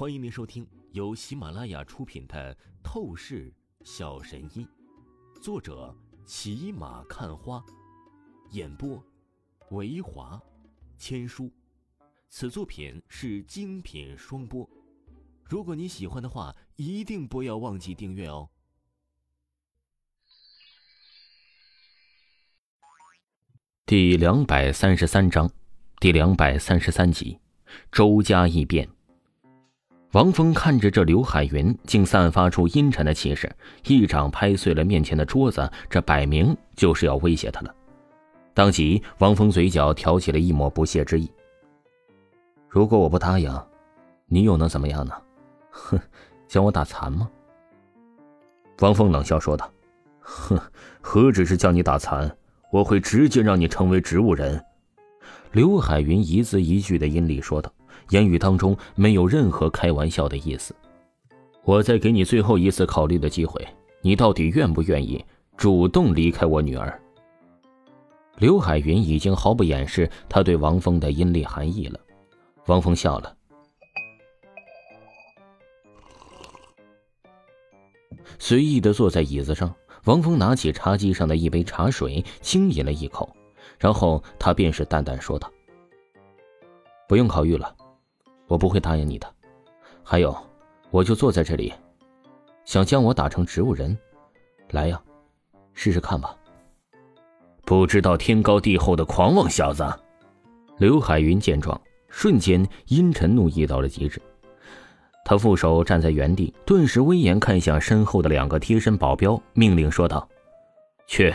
欢迎您收听由喜马拉雅出品的《透视小神医》，作者骑马看花，演播维华千书。此作品是精品双播。如果你喜欢的话，一定不要忘记订阅哦。第两百三十三章，第两百三十三集，周家异变。王峰看着这刘海云，竟散发出阴沉的气势，一掌拍碎了面前的桌子，这摆明就是要威胁他了。当即，王峰嘴角挑起了一抹不屑之意。如果我不答应，你又能怎么样呢？哼，将我打残吗？王峰冷笑说道：“哼，何止是将你打残，我会直接让你成为植物人。”刘海云一字一句的阴厉说道。言语当中没有任何开玩笑的意思。我再给你最后一次考虑的机会，你到底愿不愿意主动离开我女儿？刘海云已经毫不掩饰他对王峰的阴厉含义了。王峰笑了，随意的坐在椅子上。王峰拿起茶几上的一杯茶水，轻饮了一口，然后他便是淡淡说道：“不用考虑了。”我不会答应你的，还有，我就坐在这里，想将我打成植物人，来呀，试试看吧。不知道天高地厚的狂妄小子！刘海云见状，瞬间阴沉怒意到了极致，他负手站在原地，顿时威严看向身后的两个贴身保镖，命令说道：“去，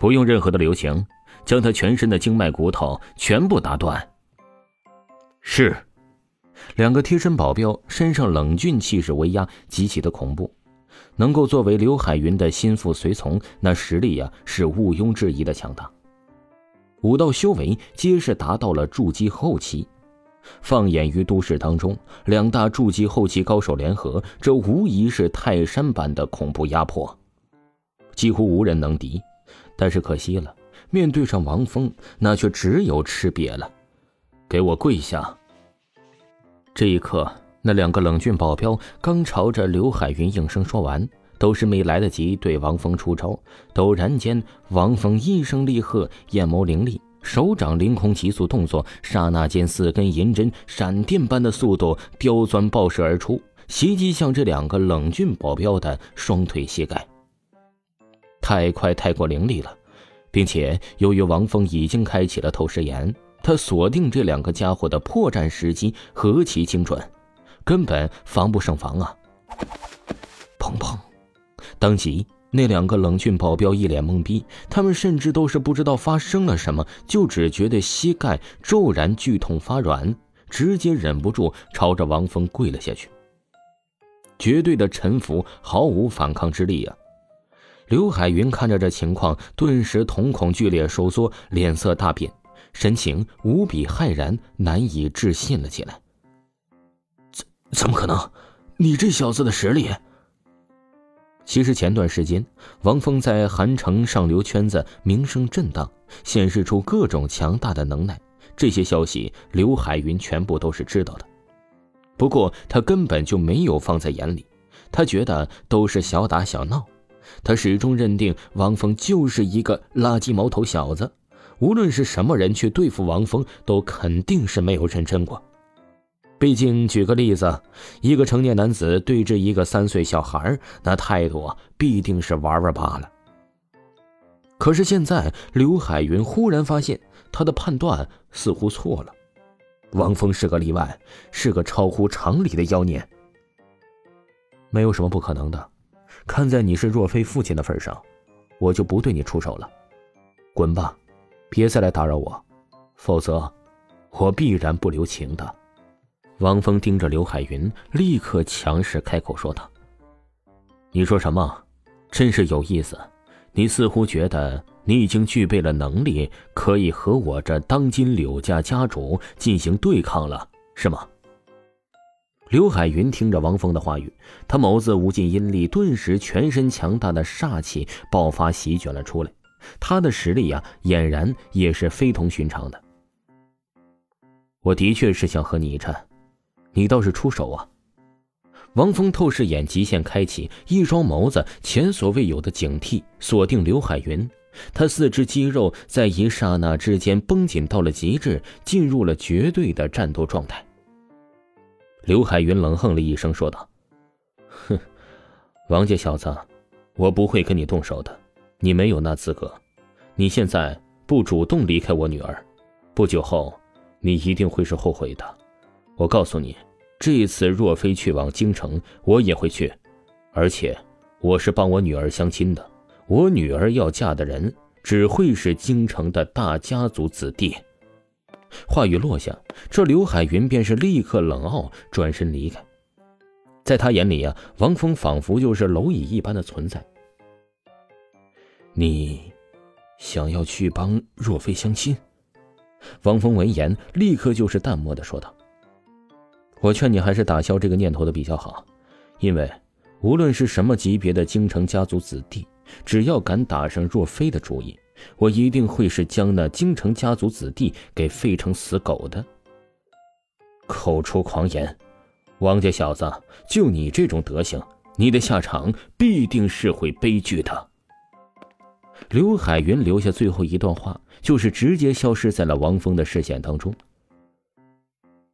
不用任何的留情，将他全身的经脉骨头全部打断。”是。两个贴身保镖身上冷峻气势威压，极其的恐怖。能够作为刘海云的心腹随从，那实力呀是毋庸置疑的强大。武道修为皆是达到了筑基后期。放眼于都市当中，两大筑基后期高手联合，这无疑是泰山般的恐怖压迫，几乎无人能敌。但是可惜了，面对上王峰，那却只有吃瘪了。给我跪下！这一刻，那两个冷峻保镖刚朝着刘海云应声说完，都是没来得及对王峰出招。陡然间，王峰一声厉喝，眼眸凌厉，手掌凌空急速动作，刹那间，四根银针闪电般的速度刁钻爆射而出，袭击向这两个冷峻保镖的双腿膝盖。太快，太过凌厉了，并且由于王峰已经开启了透视眼。他锁定这两个家伙的破绽时机何其精准，根本防不胜防啊！砰砰！当即，那两个冷峻保镖一脸懵逼，他们甚至都是不知道发生了什么，就只觉得膝盖骤然剧痛发软，直接忍不住朝着王峰跪了下去。绝对的臣服，毫无反抗之力啊！刘海云看着这情况，顿时瞳孔剧烈收缩，脸色大变。神情无比骇然，难以置信了起来。怎怎么可能？你这小子的实力？其实前段时间，王峰在韩城上流圈子名声震荡，显示出各种强大的能耐。这些消息，刘海云全部都是知道的。不过他根本就没有放在眼里，他觉得都是小打小闹。他始终认定王峰就是一个垃圾毛头小子。无论是什么人去对付王峰，都肯定是没有认真过。毕竟，举个例子，一个成年男子对峙一个三岁小孩，那态度必定是玩玩罢了。可是现在，刘海云忽然发现，他的判断似乎错了。王峰是个例外，是个超乎常理的妖孽。没有什么不可能的，看在你是若飞父亲的份上，我就不对你出手了。滚吧！别再来打扰我，否则我必然不留情的。王峰盯着刘海云，立刻强势开口说道：“你说什么？真是有意思。你似乎觉得你已经具备了能力，可以和我这当今柳家家主进行对抗了，是吗？”刘海云听着王峰的话语，他眸子无尽阴厉，顿时全身强大的煞气爆发，席卷了出来。他的实力呀，俨然也是非同寻常的。我的确是想和你一战，你倒是出手啊！王峰透视眼极限开启，一双眸子前所未有的警惕锁定刘海云。他四肢肌肉在一刹那之间绷紧到了极致，进入了绝对的战斗状态。刘海云冷哼了一声，说道：“哼，王家小子，我不会跟你动手的，你没有那资格。你现在不主动离开我女儿，不久后，你一定会是后悔的。我告诉你。”这次若非去往京城，我也会去，而且我是帮我女儿相亲的。我女儿要嫁的人只会是京城的大家族子弟。话语落下，这刘海云便是立刻冷傲，转身离开。在他眼里呀，王峰仿佛就是蝼蚁一般的存在。你想要去帮若飞相亲？王峰闻言，立刻就是淡漠的说道。我劝你还是打消这个念头的比较好，因为无论是什么级别的京城家族子弟，只要敢打上若飞的主意，我一定会是将那京城家族子弟给废成死狗的。口出狂言，王家小子，就你这种德行，你的下场必定是会悲剧的。刘海云留下最后一段话，就是直接消失在了王峰的视线当中。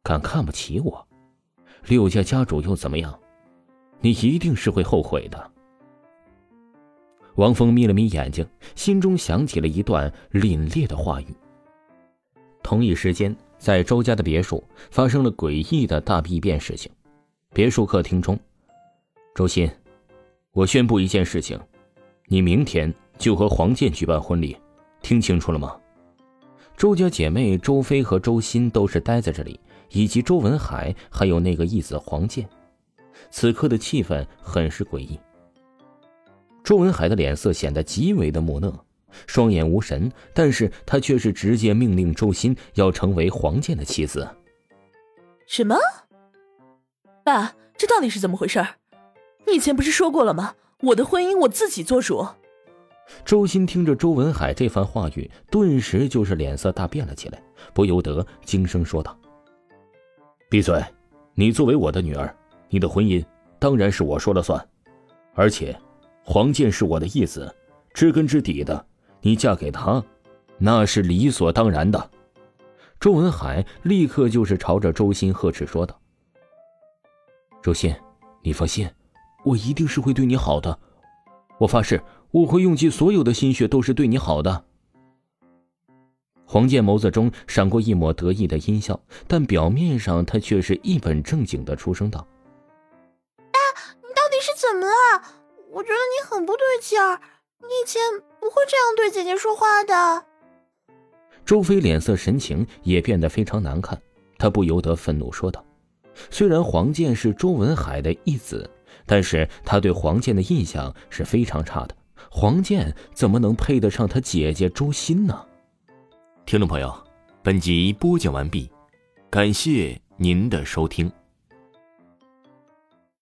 敢看不起我？六家家主又怎么样？你一定是会后悔的。王峰眯了眯眼睛，心中想起了一段凛冽的话语。同一时间，在周家的别墅发生了诡异的大异变事情。别墅客厅中，周鑫，我宣布一件事情：你明天就和黄健举办婚礼，听清楚了吗？周家姐妹周飞和周鑫都是待在这里。以及周文海，还有那个义子黄健，此刻的气氛很是诡异。周文海的脸色显得极为的木讷，双眼无神，但是他却是直接命令周鑫要成为黄健的妻子。什么？爸，这到底是怎么回事？你以前不是说过了吗？我的婚姻我自己做主。周鑫听着周文海这番话语，顿时就是脸色大变了起来，不由得惊声说道。闭嘴！你作为我的女儿，你的婚姻当然是我说了算，而且黄健是我的义子，知根知底的，你嫁给他，那是理所当然的。周文海立刻就是朝着周鑫呵斥说道：“周鑫，你放心，我一定是会对你好的，我发誓，我会用尽所有的心血，都是对你好的。”黄健眸子中闪过一抹得意的阴笑，但表面上他却是一本正经的出声道：“啊，你到底是怎么了？我觉得你很不对劲儿，你以前不会这样对姐姐说话的。”周飞脸色神情也变得非常难看，他不由得愤怒说道：“虽然黄健是周文海的义子，但是他对黄健的印象是非常差的。黄健怎么能配得上他姐姐周欣呢？”听众朋友，本集播讲完毕，感谢您的收听。